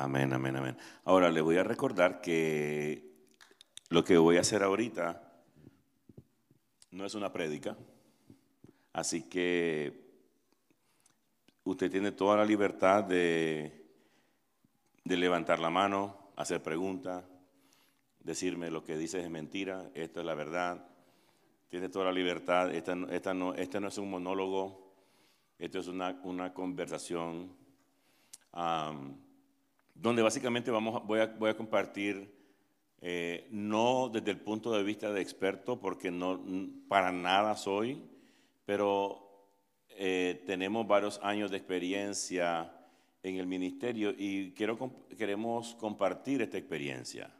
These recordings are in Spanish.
Amén, amén, amén. Ahora le voy a recordar que lo que voy a hacer ahorita no es una prédica, así que usted tiene toda la libertad de, levantar la mano, hacer preguntas, decirme lo que dices es mentira, esto es la verdad. Tiene toda la libertad, esta, esta no, este no es un monólogo, esto es una, una conversación donde básicamente vamos, voy, a, compartir, eh, no desde el punto de vista de experto, porque no, para nada soy, pero eh, tenemos varios años de experiencia en el ministerio y queremos compartir esta experiencia.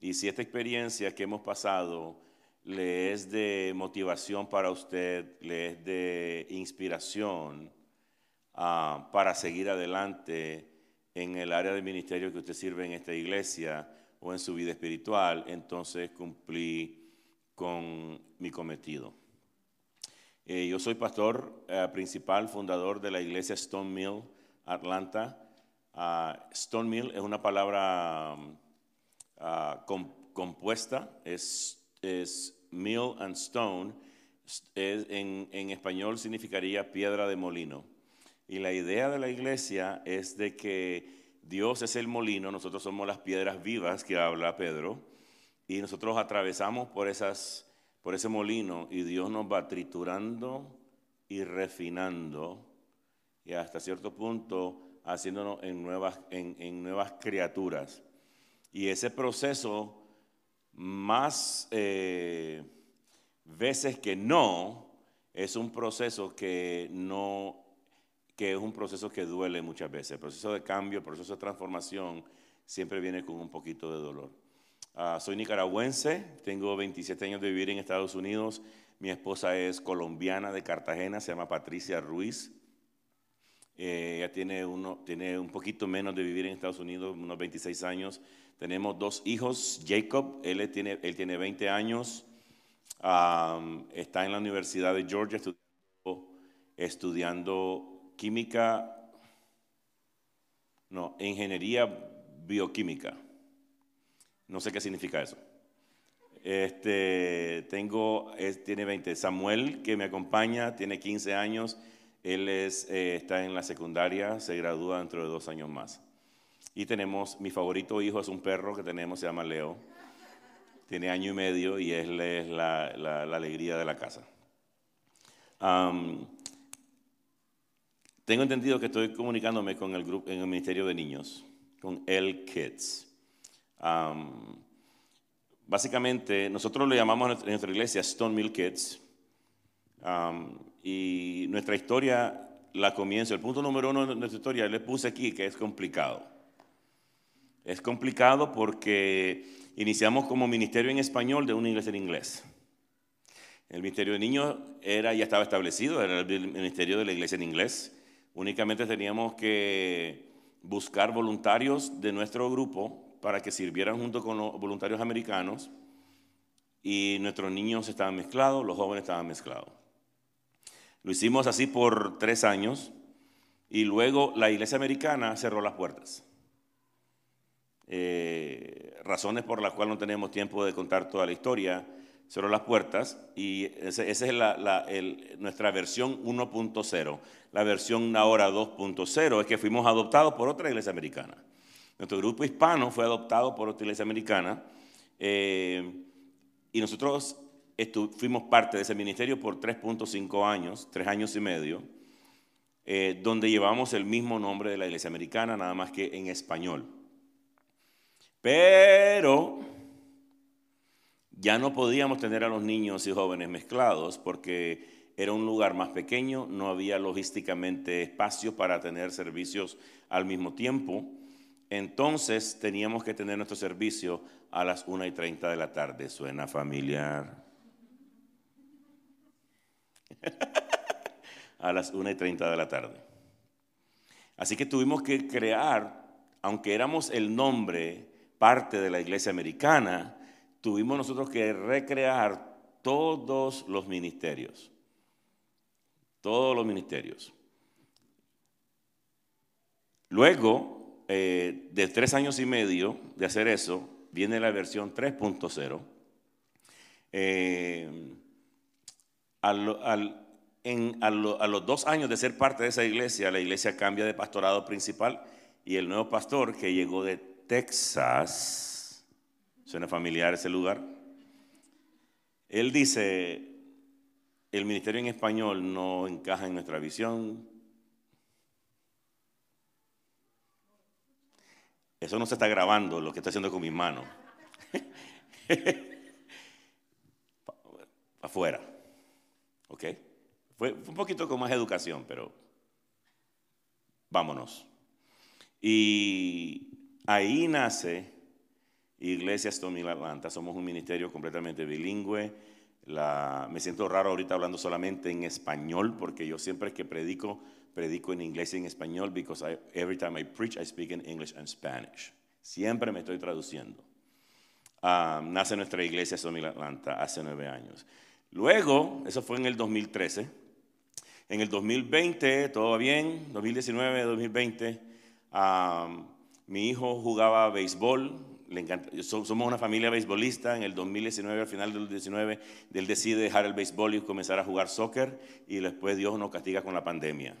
Y si esta experiencia que hemos pasado le es de motivación para usted, le es de inspiración ah, para seguir adelante en el área del ministerio que usted sirve en esta iglesia o en su vida espiritual, entonces cumplí con mi cometido. Eh, yo soy pastor eh, principal, fundador de la iglesia Stone Mill, Atlanta. Uh, Stone Mill es una palabra ah, compuesta, es, es, mill and stone. en, en español significaría piedra de molino. Y la idea de la iglesia es de que Dios es el molino, nosotros somos las piedras vivas que habla Pedro, y nosotros atravesamos por ese molino y Dios nos va triturando y refinando y hasta cierto punto haciéndonos en nuevas, en, nuevas criaturas. Y ese proceso, más eh, veces que no, es un proceso que no, que es un proceso que duele muchas veces. El proceso de cambio, el proceso de transformación siempre viene con un poquito de dolor. Ah, soy nicaragüense, tengo 27 años de vivir en Estados Unidos. Mi esposa es colombiana de Cartagena, se llama Patricia Ruiz. Eh, ella tiene, uno, tiene un poquito menos de vivir en Estados Unidos, unos 26 años. Tenemos dos hijos, Jacob, él tiene, él tiene 20 años, está en la Universidad de Georgia estudiando química, no, ingeniería bioquímica. No sé qué significa eso. Este, tengo, tiene 20. Samuel, que me acompaña, tiene 15 años. Él es, eh, está en la secundaria, se gradúa dentro de dos años más. Y tenemos, mi favorito hijo es un perro que tenemos, se llama Leo. Tiene año y medio y él es la, alegría de la casa. Tengo entendido que estoy comunicándome con el grupo en el Ministerio de Niños, con El Kids básicamente, nosotros le llamamos en nuestra iglesia Stone Mill Kids. y nuestra historia la comienza, el punto número uno de nuestra historia, le puse aquí que es complicado. Es complicado porque iniciamos como ministerio en español de una iglesia en inglés. El ministerio de niños era, ya estaba establecido, era el ministerio de la iglesia en inglés. Únicamente teníamos que buscar voluntarios de nuestro grupo para que sirvieran junto con los voluntarios americanos y nuestros niños estaban mezclados, los jóvenes estaban mezclados. Lo hicimos así por tres años y luego la iglesia americana cerró las puertas. Eh, razones por las cuales no tenemos tiempo de contar toda la historia, cerró las puertas y esa es nuestra versión 1.0. La versión ahora 2.0 es que fuimos adoptados por otra iglesia americana. Nuestro grupo hispano fue adoptado por otra iglesia americana eh, y nosotros fuimos parte de ese ministerio por 3.5 años, tres años y medio, eh, donde llevamos el mismo nombre de la iglesia americana, nada más que en español. Pero ya no podíamos tener a los niños y jóvenes mezclados porque era un lugar más pequeño, no había logísticamente espacio para tener servicios al mismo tiempo. Entonces teníamos que tener nuestro servicio a las 1 y 30 de la tarde. ¿Suena familiar? a las 1 y 30 de la tarde. Así que tuvimos que crear, aunque éramos el nombre, parte de la iglesia americana, tuvimos nosotros que recrear todos los ministerios. Todos los ministerios. Luego eh, de tres años y medio de hacer eso, viene la versión 3.0. Eh, a, los dos años de ser parte de esa iglesia, la iglesia cambia de pastorado principal y el nuevo pastor que llegó de Texas, suena familiar ese lugar, él dice, el ministerio en español no encaja en nuestra visión. Eso no se está grabando, lo que está haciendo con mi mano. Afuera. ¿Ok? Fue, un poquito con más educación, pero vámonos. Y ahí nace Iglesia Stoney Atlanta. Somos un ministerio completamente bilingüe. me siento raro ahorita hablando solamente en español, porque yo siempre que predico, predico en inglés y en español, because every time I preach, I speak in English and Spanish. Siempre me estoy traduciendo. Ah, nace nuestra iglesia Stoney Atlanta hace nueve años. Luego, eso fue en el 2013 en el 2020, todo bien, 2019, 2020, mi hijo jugaba béisbol, le somos una familia beisbolista, en el 2019, al final del 2019, él decide dejar el béisbol y comenzar a jugar soccer y después Dios nos castiga con la pandemia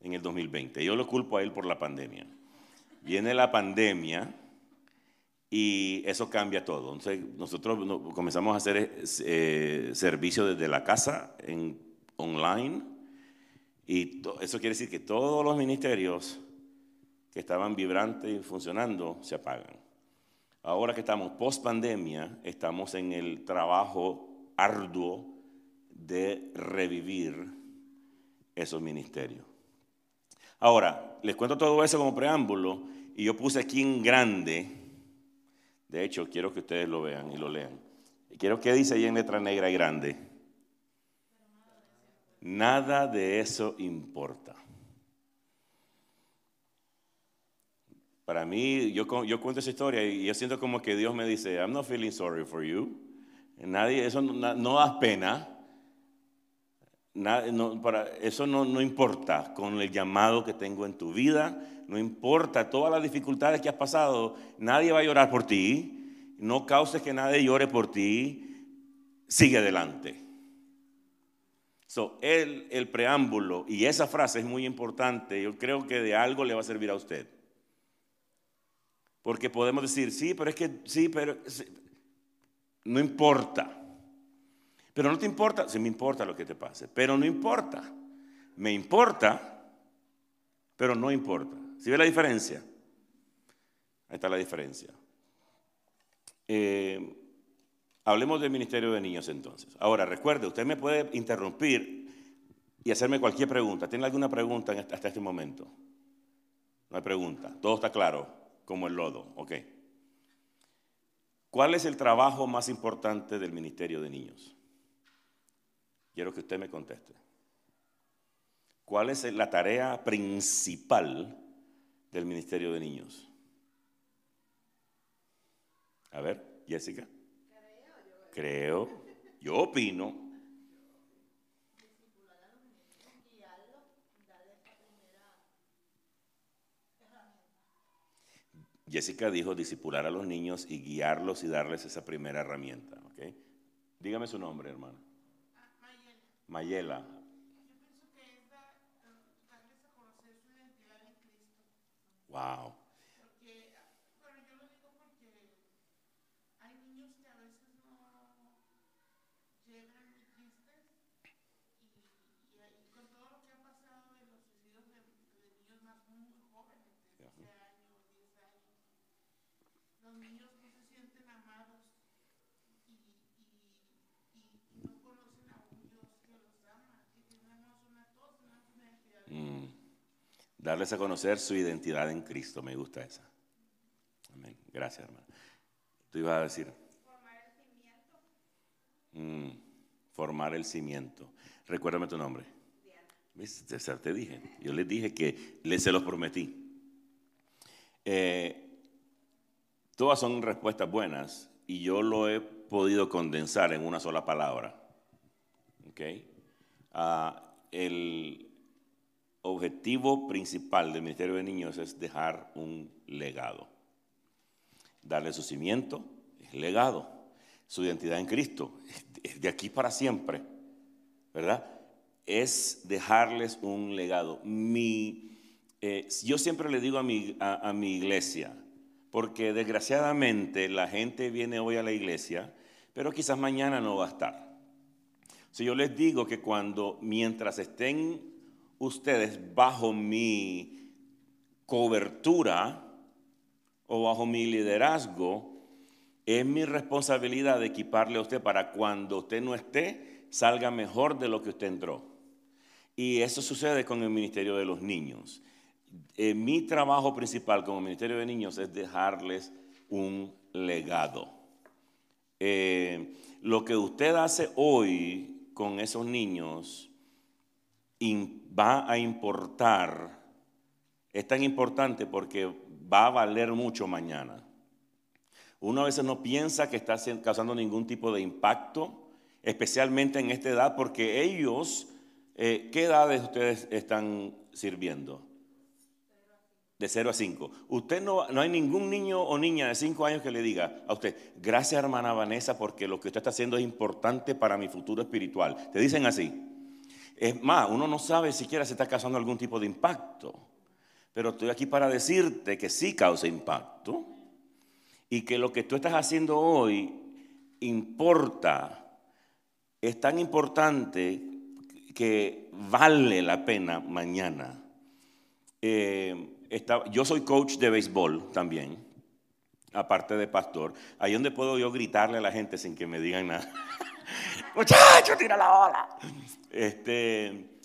en el 2020. Yo lo culpo a él por la pandemia. Viene la pandemia y eso cambia todo. Entonces, nosotros comenzamos a hacer eh, servicio desde la casa en online. Y eso quiere decir que todos los ministerios que estaban vibrantes y funcionando se apagan. Ahora que estamos post pandemia, estamos en el trabajo arduo de revivir esos ministerios. Ahora, les cuento todo eso como preámbulo y yo puse aquí en grande, de hecho quiero que ustedes lo vean y lo lean. Quiero que dice ahí en letra negra y grande. Nada de eso importa. Para mí, yo, yo cuento esa historia y yo siento como que Dios me dice, I'm not feeling sorry for you. Nadie, eso no, no pena. para, eso no, no importa con el llamado que tengo en tu vida, no importa todas las dificultades que has pasado, nadie va a llorar por ti, no causes que nadie llore por ti, sigue adelante. So, el, el preámbulo y esa frase es muy importante. Yo creo que de algo le va a servir a usted. Porque podemos decir, sí, pero es que sí, pero no importa. Pero no te importa, sí me importa lo que te pase, pero no importa. Me importa, pero no importa. ¿Sí ve la diferencia? Ahí está la diferencia. Eh, Hablemos del Ministerio de Niños entonces. Ahora, recuerde, usted me puede interrumpir y hacerme cualquier pregunta. ¿Tiene alguna pregunta hasta este momento? No hay pregunta. Todo está claro, como el lodo. Ok. ¿Cuál es el trabajo más importante del Ministerio de Niños? Quiero que usted me conteste. ¿Cuál es la tarea principal del Ministerio de Niños? A ver, Jessica creo, yo opino. Jessica dijo disipular a los niños y guiarlos y darles esa primera herramienta. ¿okay? Dígame su nombre, hermano. Mayela. Mayela. Yo pienso que es darles a conocer su identidad en Cristo. Wow. Darles a conocer su identidad en Cristo. Me gusta esa. Amén. Gracias, hermano. Tú ibas a decir. Formar el cimiento. Mm, formar el cimiento. Recuérdame tu nombre. ¿Viste? Te dije. Yo les dije que les se los prometí. Eh, todas son respuestas buenas y yo lo he podido condensar en una sola palabra. ¿Ok? Ah, el, objetivo principal del Ministerio de Niños es dejar un legado. Darle su cimiento es legado. Su identidad en Cristo es de aquí para siempre, ¿verdad? Es dejarles un legado. Mi, eh, yo siempre le digo a mi, a mi iglesia, porque desgraciadamente la gente viene hoy a la iglesia, pero quizás mañana no va a estar. Si yo les digo que cuando, mientras estén ustedes bajo mi cobertura o bajo mi liderazgo, es mi responsabilidad de equiparle a usted para cuando usted no esté, salga mejor de lo que usted entró. Y eso sucede con el Ministerio de los Niños. Eh, mi trabajo principal como Ministerio de Niños es dejarles un legado. Eh, lo que usted hace hoy con esos niños va a importar, es tan importante porque va a valer mucho mañana. Uno a veces no piensa que está causando ningún tipo de impacto, especialmente en esta edad, porque ellos, eh, ¿qué edades ustedes están sirviendo? De 0 a 5. Usted no, no hay ningún niño o niña de 5 años que le diga a usted, gracias hermana Vanessa, porque lo que usted está haciendo es importante para mi futuro espiritual. Te dicen así. Es más, uno no sabe siquiera si está causando algún tipo de impacto. Pero estoy aquí para decirte que sí causa impacto y que lo que tú estás haciendo hoy importa, es tan importante que vale la pena mañana. Eh, yo soy coach de béisbol también, aparte de pastor. Ahí donde puedo yo gritarle a la gente sin que me digan nada. Muchacho, tira la bola. Este,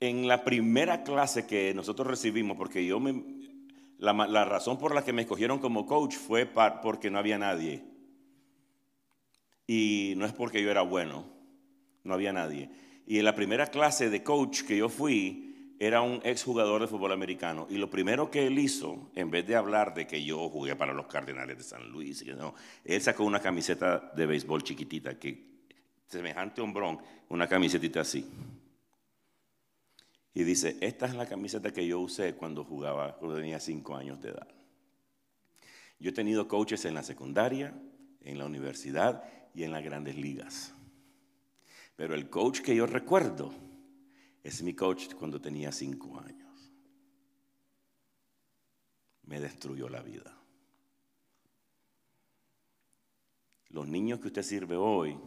en la primera clase que nosotros recibimos, porque yo me, la, razón por la que me escogieron como coach fue porque no había nadie. Y no es porque yo era bueno, no había nadie. Y en la primera clase de coach que yo fui, era un exjugador de fútbol americano. Y lo primero que él hizo, en vez de hablar de que yo jugué para los Cardenales de San Luis, no, él sacó una camiseta de béisbol chiquitita, que semejante hombrón, una camisetita así. Y dice, esta es la camiseta que yo usé cuando jugaba, cuando tenía cinco años de edad. Yo he tenido coaches en la secundaria, en la universidad y en las grandes ligas. Pero el coach que yo recuerdo es mi coach cuando tenía cinco años. Me destruyó la vida. Los niños que usted sirve hoy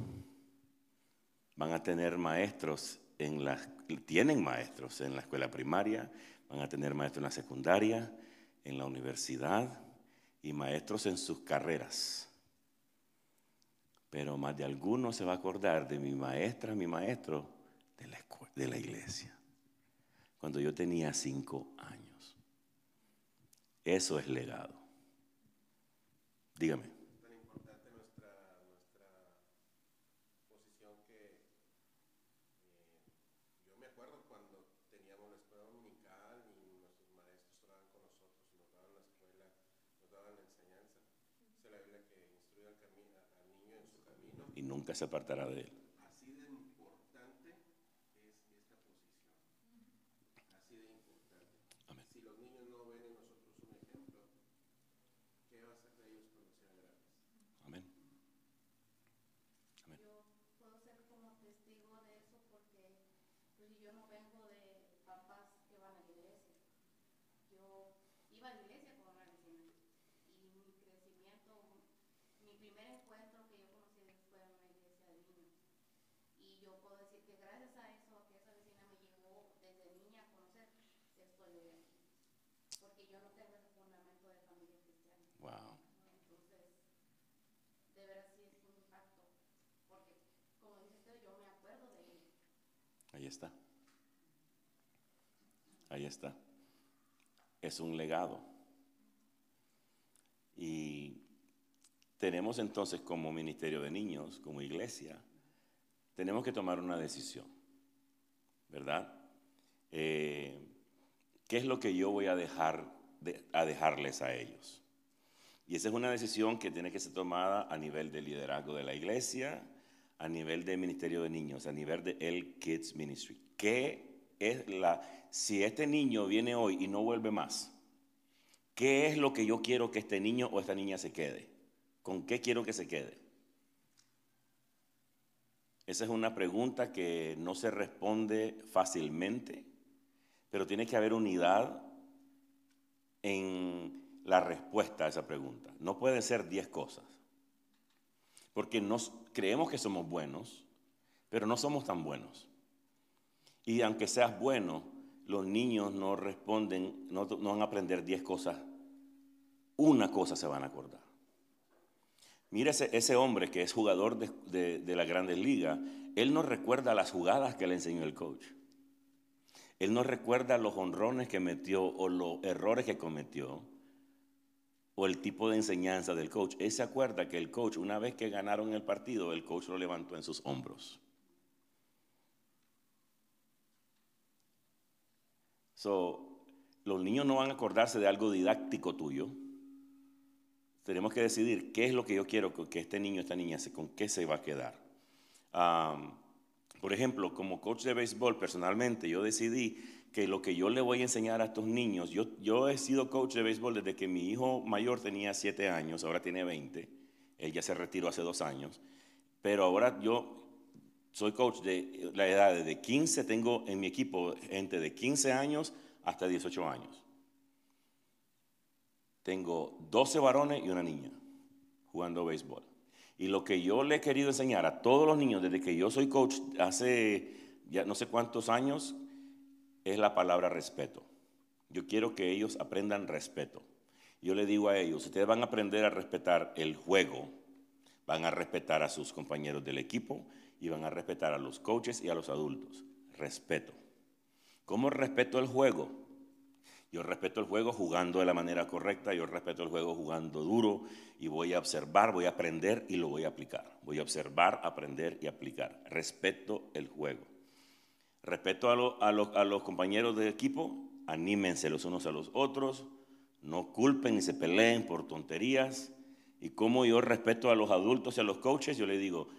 van a tener maestros en las tienen maestros en la escuela primaria, van a tener maestros en la secundaria, en la universidad y maestros en sus carreras. Pero más de alguno se va a acordar de mi maestra, mi maestro de la, de la iglesia, cuando yo tenía cinco años. Eso es legado. Dígame. Nunca se apartará de él. Así de importante es esta posición. Así de importante. Amén. Si los niños no ven en nosotros un ejemplo, ¿qué va a hacer de ellos cuando sean grandes? Amén. Amén. Yo puedo ser como testigo de eso porque pues, yo no vengo de papás que van a la iglesia. Yo iba a la iglesia como una vecina y mi crecimiento, mi primer encuentro que yo yo puedo decir que gracias a eso, que esa vecina me llevó desde niña a conocer, estoy hoy aquí. Porque yo no tengo ese fundamento de familia cristiana. Wow. Entonces, de veras sí es un impacto. Porque, como dice usted, yo me acuerdo de él. Ahí está. Ahí está. Es un legado. Y tenemos entonces como Ministerio de Niños, como iglesia, tenemos que tomar una decisión, ¿verdad? Eh, ¿Qué es lo que yo voy a dejar a dejarles a ellos? Y esa es una decisión que tiene que ser tomada a nivel de liderazgo de la iglesia, a nivel del ministerio de niños, a nivel de El Kids Ministry. ¿Qué es la, si este niño viene hoy y no vuelve más, ¿qué es lo que yo quiero que este niño o esta niña se quede? ¿Con qué quiero que se quede? Esa es una pregunta que no se responde fácilmente, pero tiene que haber unidad en la respuesta a esa pregunta. No pueden ser diez cosas, porque nos, creemos que somos buenos, pero no somos tan buenos. Y aunque seas bueno, los niños no responden, no, van a aprender diez cosas, una cosa se van a acordar. Mira ese, hombre que es jugador de, de la Grandes Ligas, él no recuerda las jugadas que le enseñó el coach. Él no recuerda los honrones que metió o los errores que cometió o el tipo de enseñanza del coach. Él se acuerda que el coach, una vez que ganaron el partido, el coach lo levantó en sus hombros. So, los niños no van a acordarse de algo didáctico tuyo. Tenemos que decidir qué es lo que yo quiero que este niño, esta niña, con qué se va a quedar. por ejemplo, como coach de béisbol, personalmente, yo decidí que lo que yo le voy a enseñar a estos niños, yo, yo he sido coach de béisbol desde que mi hijo mayor tenía 7 años, ahora tiene 20, él ya se retiró hace dos años, pero ahora yo soy coach de la edad de 15, tengo en mi equipo gente de 15 años hasta 18 años. Tengo 12 varones y una niña jugando béisbol. Y lo que yo le he querido enseñar a todos los niños desde que yo soy coach hace ya no sé cuántos años es la palabra respeto. Yo quiero que ellos aprendan respeto. Yo le digo a ellos, ustedes van a aprender a respetar el juego, van a respetar a sus compañeros del equipo, y van a respetar a los coaches y a los adultos. Respeto. ¿Cómo respeto el juego? Yo respeto el juego jugando de la manera correcta, yo respeto el juego jugando duro y voy a observar, voy a aprender y lo voy a aplicar. Voy a observar, aprender y aplicar. Respeto el juego. Respeto a, los compañeros de equipo, anímense los unos a los otros, no culpen ni se peleen por tonterías. Y como yo respeto a los adultos y a los coaches, yo le digo,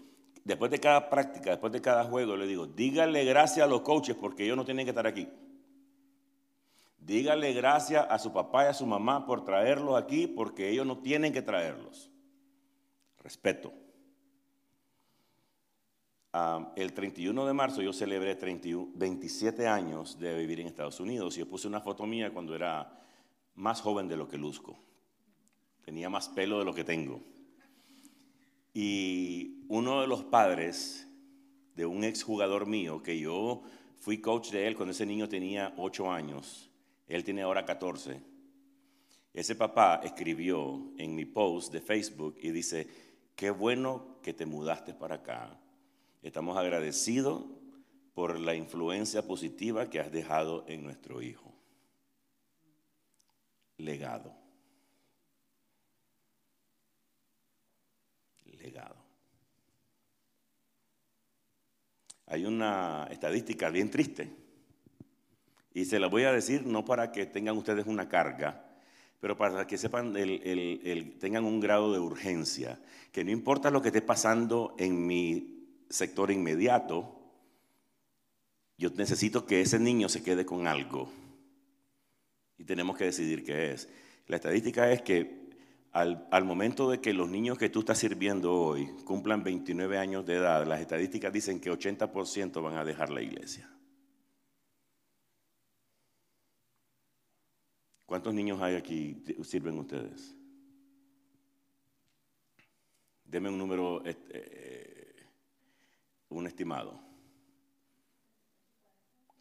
después de cada práctica, después de cada juego, le digo, dígale gracias a los coaches porque ellos no tienen que estar aquí. Dígale gracias a su papá y a su mamá por traerlos aquí porque ellos no tienen que traerlos. Respeto. el 31 de marzo yo celebré 27 años de vivir en Estados Unidos y yo puse una foto mía cuando era más joven de lo que luzco. Tenía más pelo de lo que tengo. Y uno de los padres de un exjugador mío, que yo fui coach de él cuando ese niño tenía 8 años, él tiene ahora 14. Ese papá escribió en mi post de Facebook y dice, qué bueno que te mudaste para acá. Estamos agradecidos por la influencia positiva que has dejado en nuestro hijo. Legado. legado. Hay una estadística bien triste y se la voy a decir no para que tengan ustedes una carga, pero para que sepan, tengan un grado de urgencia, que no importa lo que esté pasando en mi sector inmediato, yo necesito que ese niño se quede con algo. Y tenemos que decidir qué es. La estadística es que al, momento de que los niños que tú estás sirviendo hoy cumplan 29 años de edad, las estadísticas dicen que 80% van a dejar la iglesia. ¿Cuántos niños hay aquí sirven ustedes? Deme un número, este, eh, un estimado.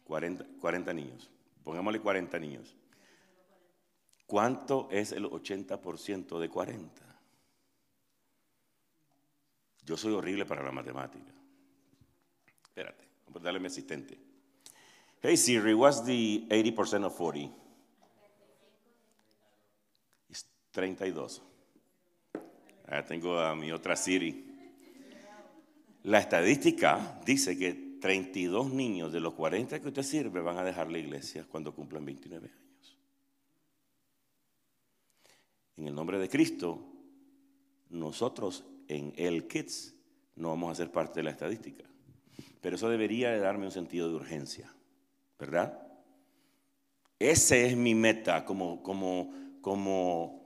40, 40 niños. Pongámosle 40 niños. ¿Cuánto es el 80% de 40? Yo soy horrible para la matemática. Espérate, darle a mi asistente. Hey Siri, what's the 80% of 40? Es 32. Ahora tengo a mi otra Siri. La estadística dice que 32 niños de los 40 que usted sirve van a dejar la iglesia cuando cumplan 29 años en el nombre de Cristo, nosotros en el Kids no vamos a ser parte de la estadística. Pero eso debería de darme un sentido de urgencia. ¿verdad? Ese es mi meta como, como, como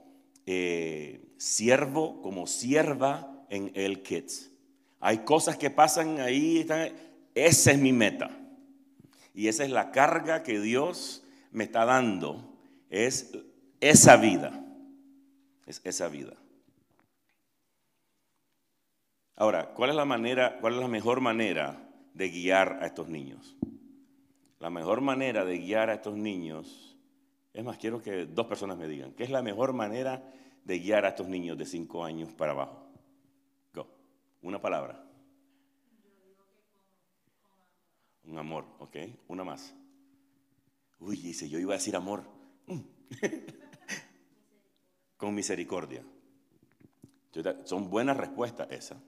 eh, siervo, como sierva en el Kids. Hay cosas que pasan ahí, esa es mi meta. Y esa es la carga que Dios me está dando, es esa vida, es esa vida. Ahora, ¿cuál es la manera, cuál es la mejor manera de guiar a estos niños? La mejor manera de guiar a estos niños, es más, quiero que dos personas me digan, ¿qué es la mejor manera de guiar a estos niños de cinco años para abajo? Go. Una palabra. Un amor, ¿ok? Una más. Uy, dice, yo iba a decir amor. Mm. Con misericordia. Son buenas respuestas esas.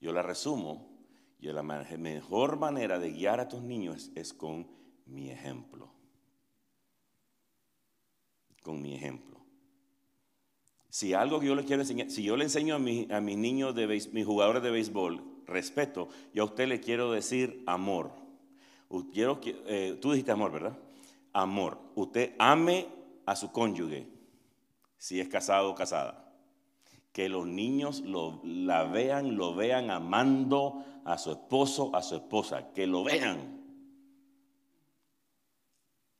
Yo la resumo y la mejor manera de guiar a estos niños es, con mi ejemplo. Con mi ejemplo. Si algo que yo les quiero enseñar, si yo le enseño a, mis niños, de mis jugadores de béisbol, respeto, yo a usted le quiero decir amor. Quiero, eh, tú dijiste amor, ¿verdad? Amor. Usted ame a su cónyuge, si es casado o casada que los niños lo, la vean, lo vean amando a su esposo, a su esposa, que lo vean.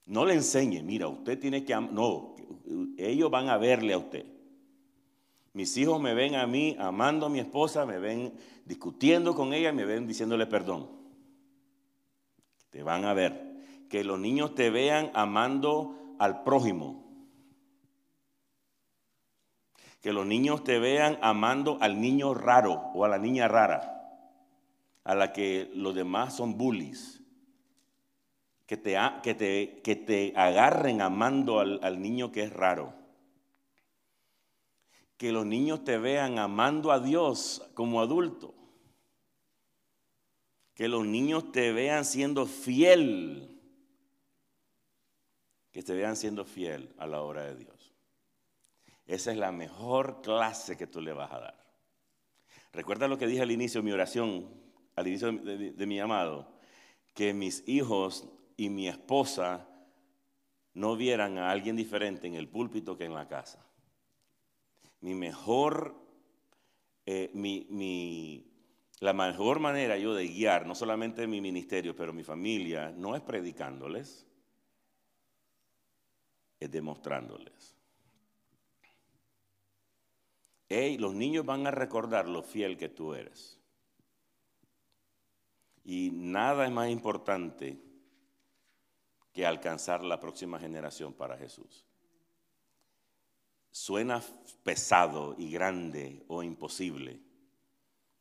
No le enseñe, mira, usted tiene que, no, ellos van a verle a usted. Mis hijos me ven a mí amando a mi esposa, me ven discutiendo con ella, me ven diciéndole perdón. Te van a ver. Que los niños te vean amando al prójimo, que los niños te vean amando al niño raro o a la niña rara, a la que los demás son bullies. Que te, que te, que te agarren amando al, al niño que es raro. Que los niños te vean amando a Dios como adulto. Que los niños te vean siendo fiel. Que te vean siendo fiel a la obra de Dios. Esa es la mejor clase que tú le vas a dar. Recuerda lo que dije al inicio de mi oración, al inicio de, mi llamado, que mis hijos y mi esposa no vieran a alguien diferente en el púlpito que en la casa. Mi mejor, eh, mi, la mejor manera yo de guiar, no solamente mi ministerio, pero mi familia, no es predicándoles, es demostrándoles los niños van a recordar lo fiel que tú eres. Y nada es más importante que alcanzar la próxima generación para Jesús. Suena pesado y grande o imposible.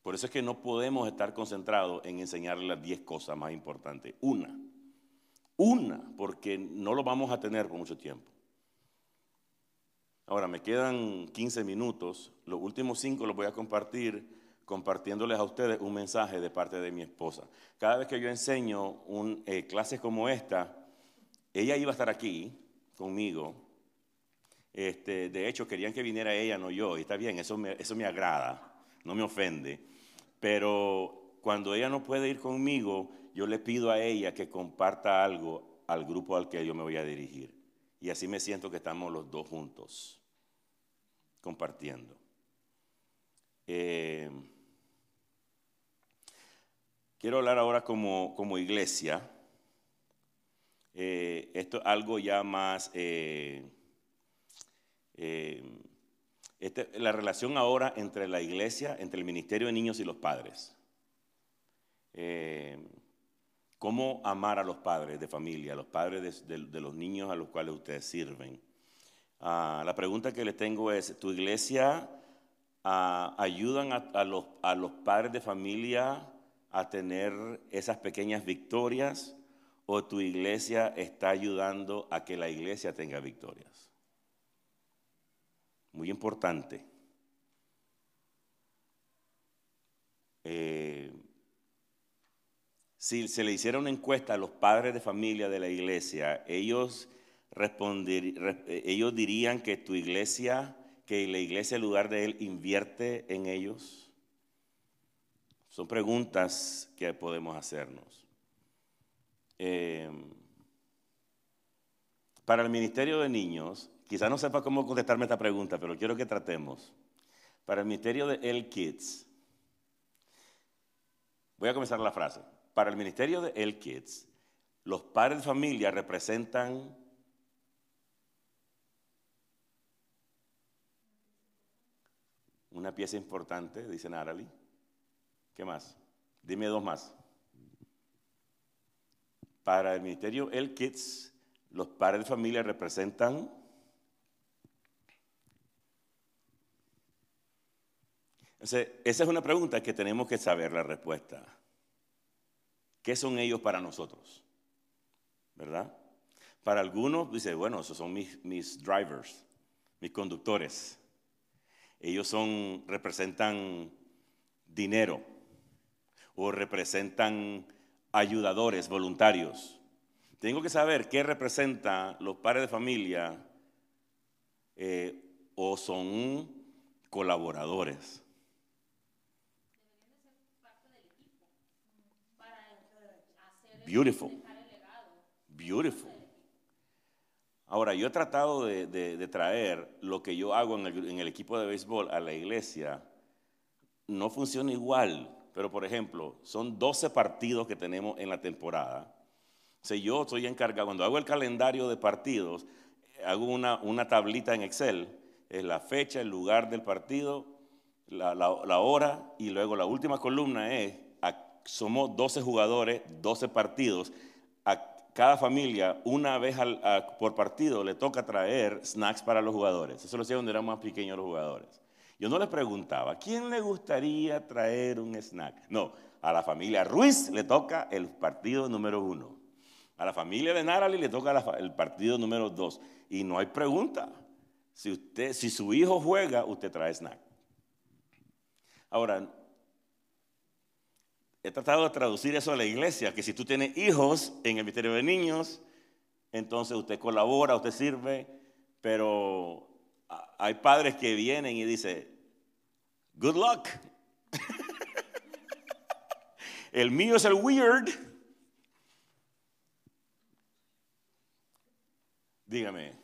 Por eso es que no podemos estar concentrados en enseñarle las 10 cosas más importantes. Una. Una, porque no lo vamos a tener por mucho tiempo. Ahora, me quedan 15 minutos. Los últimos cinco los voy a compartir compartiéndoles a ustedes un mensaje de parte de mi esposa. Cada vez que yo enseño eh, clases como esta, ella iba a estar aquí conmigo. Este, de hecho, querían que viniera ella, no yo. Y está bien, eso me, eso me agrada, no me ofende. Pero cuando ella no puede ir conmigo, yo le pido a ella que comparta algo al grupo al que yo me voy a dirigir. Y así me siento que estamos los dos juntos, compartiendo. Eh, quiero hablar ahora como, como iglesia. Eh, esto es algo ya más... Eh, este, la relación ahora entre la iglesia, entre el ministerio de niños y los padres cómo amar a los padres de familia, a los padres de, los niños a los cuales ustedes sirven. Ah, la pregunta que les tengo es, ¿tu iglesia ah, ayudan a, los, a los padres de familia a tener esas pequeñas victorias o tu iglesia está ayudando a que la iglesia tenga victorias? Muy importante. Eh, si se le hiciera una encuesta a los padres de familia de la iglesia, ellos, ellos dirían que tu iglesia, que la iglesia en lugar de él invierte en ellos. Son preguntas que podemos hacernos. Eh, Para el Ministerio de Niños, quizás no sepa cómo contestarme esta pregunta, pero quiero que tratemos. Para el Ministerio de El Kids, voy a comenzar la frase. Para el Ministerio de El Kids, los padres de familia representan una pieza importante, dice Natalie. ¿Qué más? Dime dos más. Para el Ministerio El Kids, los padres de familia representan Entonces, esa es una pregunta que tenemos que saber la respuesta. ¿Qué son ellos para nosotros? ¿Verdad? Para algunos, dice, bueno, esos son mis, mis drivers, mis conductores. Ellos son, representan dinero o representan ayudadores, voluntarios. Tengo que saber qué representa los padres de familia eh, o son colaboradores. Beautiful. Beautiful. Ahora, yo he tratado de, traer lo que yo hago en el, en el, equipo de béisbol a la iglesia. No funciona igual, pero por ejemplo, son 12 partidos que tenemos en la temporada. O yo estoy encargado, cuando hago el calendario de partidos, hago una, una tablita en Excel, es la fecha, el lugar del partido, la, la hora, y luego la última columna es somos 12 jugadores, 12 partidos. A cada familia, una vez por partido, le toca traer snacks para los jugadores. Eso lo hacía cuando eran más pequeños los jugadores. Yo no les preguntaba, ¿quién le gustaría traer un snack? No, a la familia Ruiz le toca el partido número uno. A la familia de Narali le toca el partido número dos. Y no hay pregunta. Si, usted, si su hijo juega, usted trae snack. Ahora, he tratado de traducir eso a la iglesia, que si tú tienes hijos en el ministerio de niños, entonces usted colabora, usted sirve, pero hay padres que vienen y dicen, good luck. el mío es el weird. Dígame.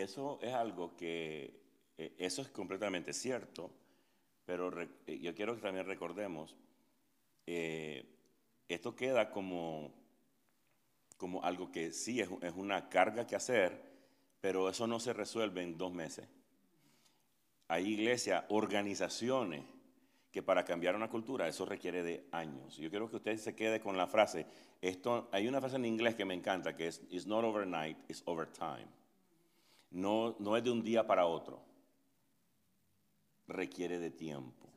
Eso es algo que, eh, eso es completamente cierto, pero eh, yo quiero que también recordemos, eh, esto queda como, como algo que sí es, es una carga que hacer, pero eso no se resuelve en dos meses. Hay iglesias, organizaciones que para cambiar una cultura eso requiere de años. Yo quiero que usted se quede con la frase, esto, hay una frase en inglés que me encanta que es, it's not overnight, it's over time no, no es de un día para otro. Requiere de tiempo.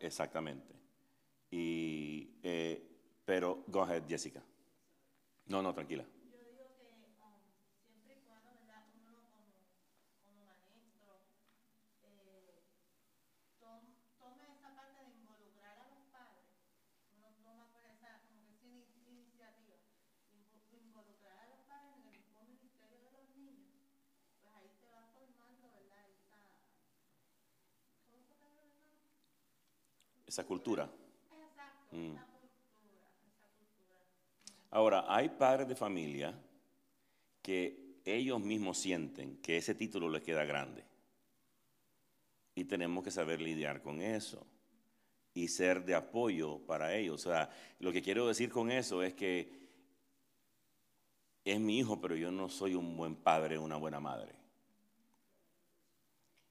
exactamente. Y, eh, pero, go ahead, Jessica. No, no, tranquila. Esa cultura. Mm. Ahora, hay padres de familia que ellos mismos sienten que ese título les queda grande. Y tenemos que saber lidiar con eso y ser de apoyo para ellos. O sea, lo que quiero decir con eso es que es mi hijo, pero yo no soy un buen padre, una buena madre.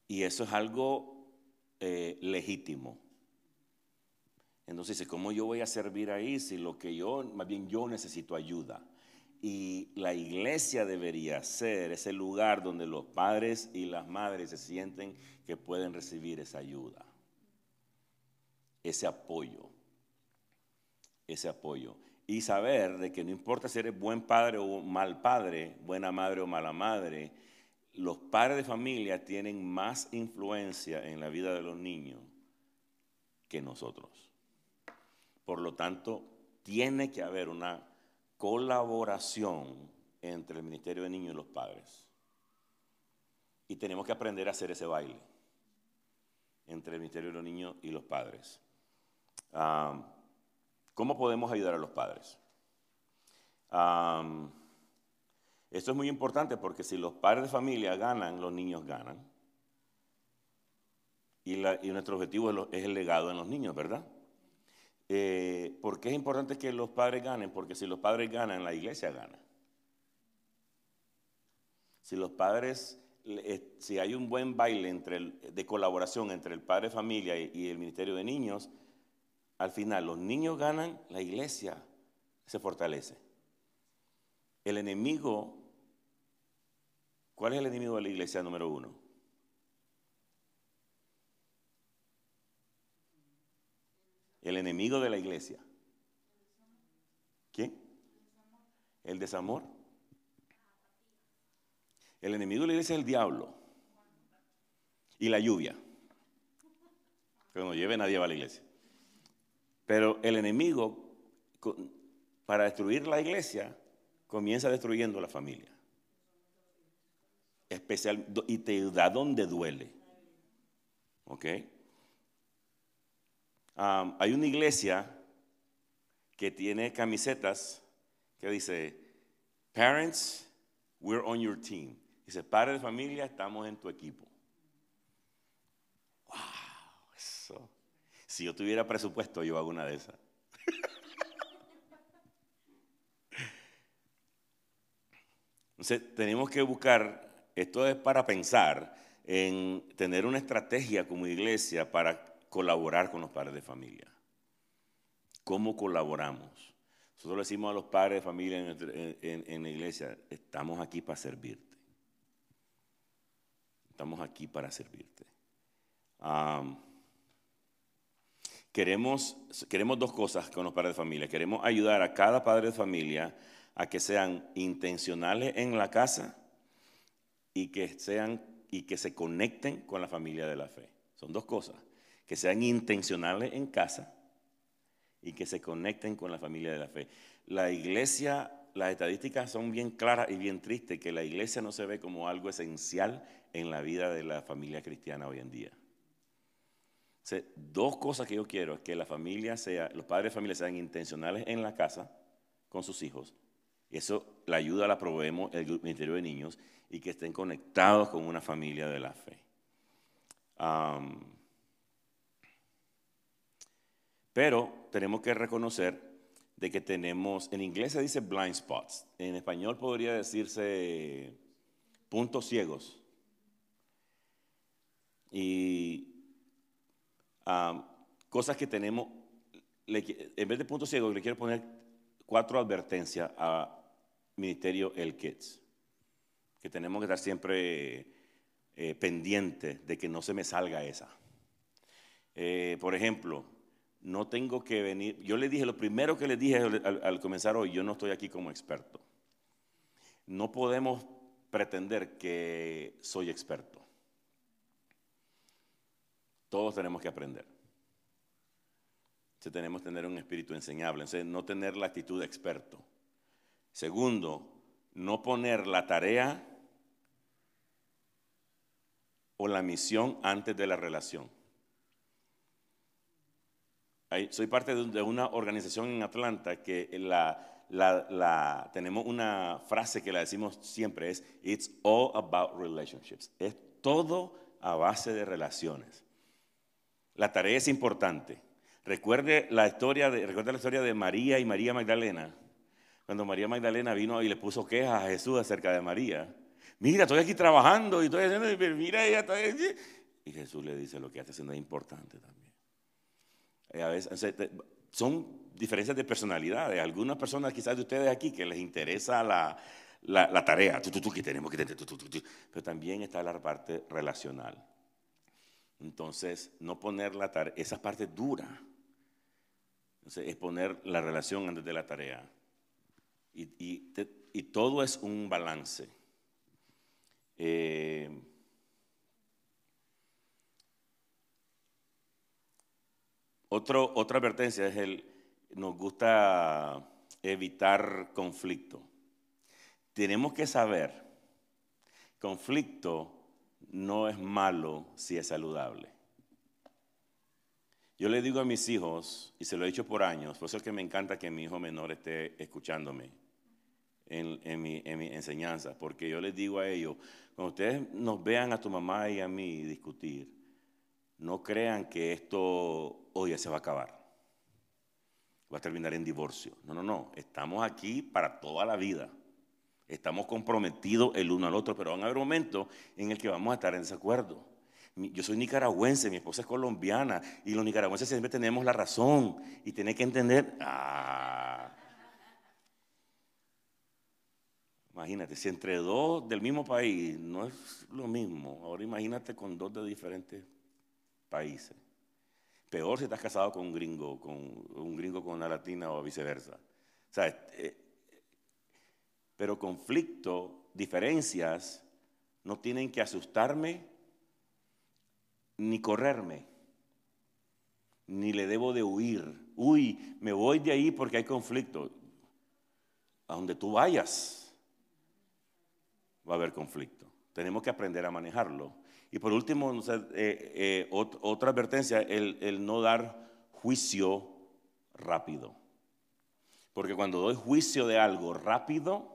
Y eso es algo eh, legítimo. Entonces dice, ¿cómo yo voy a servir ahí si lo que yo, más bien yo necesito ayuda? Y la iglesia debería ser ese lugar donde los padres y las madres se sienten que pueden recibir esa ayuda, ese apoyo, ese apoyo. Y saber de que no importa si eres buen padre o mal padre, buena madre o mala madre, los padres de familia tienen más influencia en la vida de los niños que nosotros. Por lo tanto, tiene que haber una colaboración entre el Ministerio de Niños y los padres. Y tenemos que aprender a hacer ese baile entre el Ministerio de los Niños y los padres. ¿Cómo podemos ayudar a los padres? Esto es muy importante porque si los padres de familia ganan, los niños ganan. Y, nuestro objetivo es, el legado en los niños, ¿verdad? Eh, ¿Por qué es importante que los padres ganen? Porque si los padres ganan, la iglesia gana. Si los padres, eh, si hay un buen baile de colaboración entre el padre familia y el ministerio de niños, al final los niños ganan, la iglesia se fortalece. El enemigo ¿Cuál es el enemigo de la iglesia número uno? El enemigo de la iglesia. ¿Quién? El desamor. El enemigo de la iglesia es el diablo. Y la lluvia. Que no lleve nadie a la iglesia. Pero el enemigo, para destruir la iglesia, comienza destruyendo la familia especial y te da donde duele. ¿Ok? Hay una iglesia que tiene camisetas que dice, Parents, we're on your team. Dice, padre de familia, estamos en tu equipo. Wow, eso. Si yo tuviera presupuesto, yo hago una de esas. Entonces, tenemos que buscar esto es para pensar en tener una estrategia como iglesia para colaborar con los padres de familia. ¿Cómo colaboramos? Nosotros le decimos a los padres de familia en, la iglesia, estamos aquí para servirte. Estamos aquí para servirte. queremos, queremos dos cosas con los padres de familia. Queremos ayudar a cada padre de familia a que sean intencionales en la casa y que sean y que se conecten con la familia de la fe. Son dos cosas, que sean intencionales en casa y que se conecten con la familia de la fe. La iglesia, las estadísticas son bien claras y bien tristes, que la iglesia no se ve como algo esencial en la vida de la familia cristiana hoy en día. dos cosas que yo quiero es que la familia sea, los padres de familia sean intencionales en la casa con sus hijos. Eso la ayuda la proveemos el Ministerio de Niños y que estén conectados con una familia de la fe. Pero tenemos que reconocer de que tenemos, en inglés se dice blind spots, en español podría decirse puntos ciegos. Y cosas que tenemos, en vez de puntos ciegos, le quiero poner cuatro advertencias a Ministerio El Kids que tenemos que estar siempre eh, pendientes de que no se me salga esa. Eh, por ejemplo, no tengo que venir, yo le dije, lo primero que le dije al, comenzar hoy, yo no estoy aquí como experto. No podemos pretender que soy experto. Todos tenemos que aprender. tenemos que tener un espíritu enseñable, no tener la actitud de experto. Segundo, no poner la tarea o la misión antes de la relación. Soy parte de una organización en Atlanta que la, tenemos una frase que la decimos siempre, es It's all about relationships. Es todo a base de relaciones. La tarea es importante. Recuerde la historia de, recuerde la historia de María y María Magdalena. Cuando María Magdalena vino y le puso quejas a Jesús acerca de María. Mira, estoy aquí trabajando y estoy haciendo, mira, ella está Y Jesús le dice, lo que hace haciendo es importante también. Veces, son diferencias de personalidades. Algunas personas quizás de ustedes aquí que les interesa la, tarea, que tenemos que pero también está la parte relacional. Entonces, no poner la tarea, esa parte dura. Entonces, es poner la relación antes de la tarea. Y, y, todo es un balance. Eh, otro, otra advertencia es el, nos gusta evitar conflicto. Tenemos que saber, conflicto no es malo si es saludable. Yo le digo a mis hijos, y se lo he dicho por años, por eso es que me encanta que mi hijo menor esté escuchándome en, mi, en mi enseñanza, porque yo les digo a ellos, cuando ustedes nos vean a tu mamá y a mí discutir, no crean que esto hoy se va a acabar, va a terminar en divorcio. No, no, no, estamos aquí para toda la vida. Estamos comprometidos el uno al otro, pero van a haber momentos en el que vamos a estar en desacuerdo. Yo soy nicaragüense, mi esposa es colombiana y los nicaragüenses siempre tenemos la razón y tiene que entender. Ah. Imagínate, si entre dos del mismo país no es lo mismo, ahora imagínate con dos de diferentes países. Peor si estás casado con un gringo, con un gringo con una latina o viceversa. O sea, eh, pero conflicto, diferencias, no tienen que asustarme ni correrme, ni le debo de huir. Uy, me voy de ahí porque hay conflicto. A donde tú vayas va a haber conflicto. Tenemos que aprender a manejarlo. Y por último, eh, eh, otra advertencia, el no dar juicio rápido. Porque cuando doy juicio de algo rápido,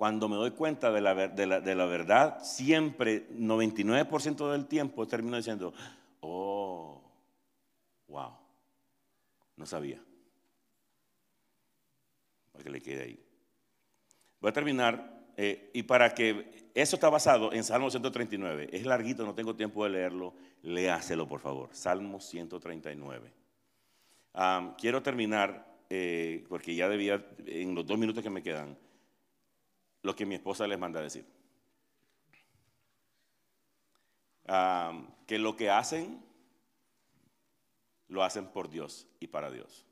cuando me doy cuenta de la, de la, verdad, siempre, 99% del tiempo, termino diciendo, oh, wow, no sabía. Para que le quede ahí. Voy a terminar, eh, y para que eso está basado en Salmo 139, es larguito, no tengo tiempo de leerlo, léaselo por favor, Salmo 139. quiero terminar, eh, porque ya debía, en los dos minutos que me quedan, lo que mi esposa les manda a decir. que lo que hacen, lo hacen por Dios y para Dios.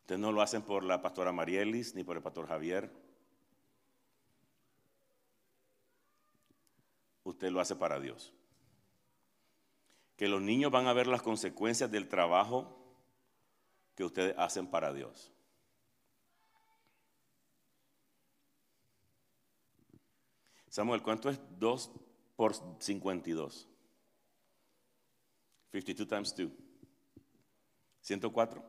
Ustedes no lo hacen por la pastora Marielis ni por el pastor Javier. Usted lo hace para Dios. Que los niños van a ver las consecuencias del trabajo que ustedes hacen para Dios. Samuel, ¿cuánto es 2 por 52? 52 times 2. 104.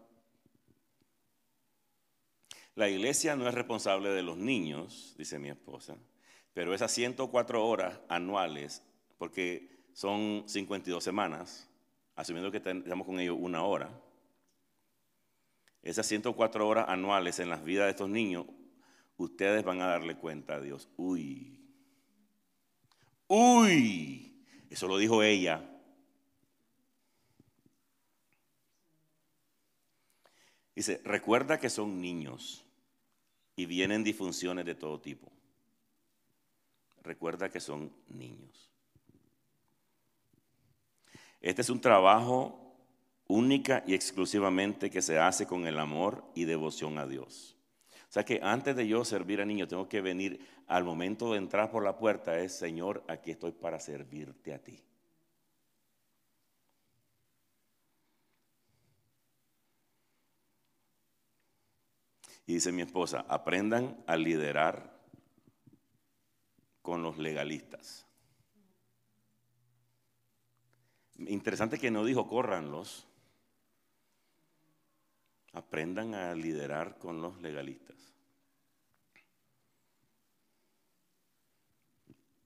La iglesia no es responsable de los niños, dice mi esposa, pero esas 104 horas anuales, porque son 52 semanas, asumiendo que estamos con ellos una hora, esas 104 horas anuales en las vidas de estos niños, ustedes van a darle cuenta a Dios. Uy, Uy, eso lo dijo ella. Dice, recuerda que son niños y vienen disfunciones de todo tipo. Recuerda que son niños. Este es un trabajo única y exclusivamente que se hace con el amor y devoción a Dios. O sea que antes de yo servir a niños, tengo que venir al momento de entrar por la puerta, es Señor, aquí estoy para servirte a ti. Y dice mi esposa, aprendan a liderar con los legalistas. Interesante que no dijo córranlos. Aprendan a liderar con los legalistas.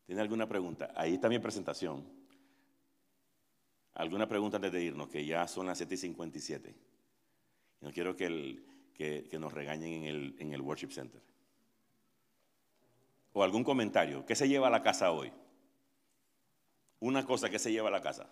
¿Tiene alguna pregunta? Ahí está mi presentación. ¿Alguna pregunta antes de irnos? Que ya son las 7 y 57. No quiero que, el, que nos regañen en el, en el Worship Center o algún comentario. ¿Qué se lleva a la casa hoy? Una cosa que se lleva a la casa.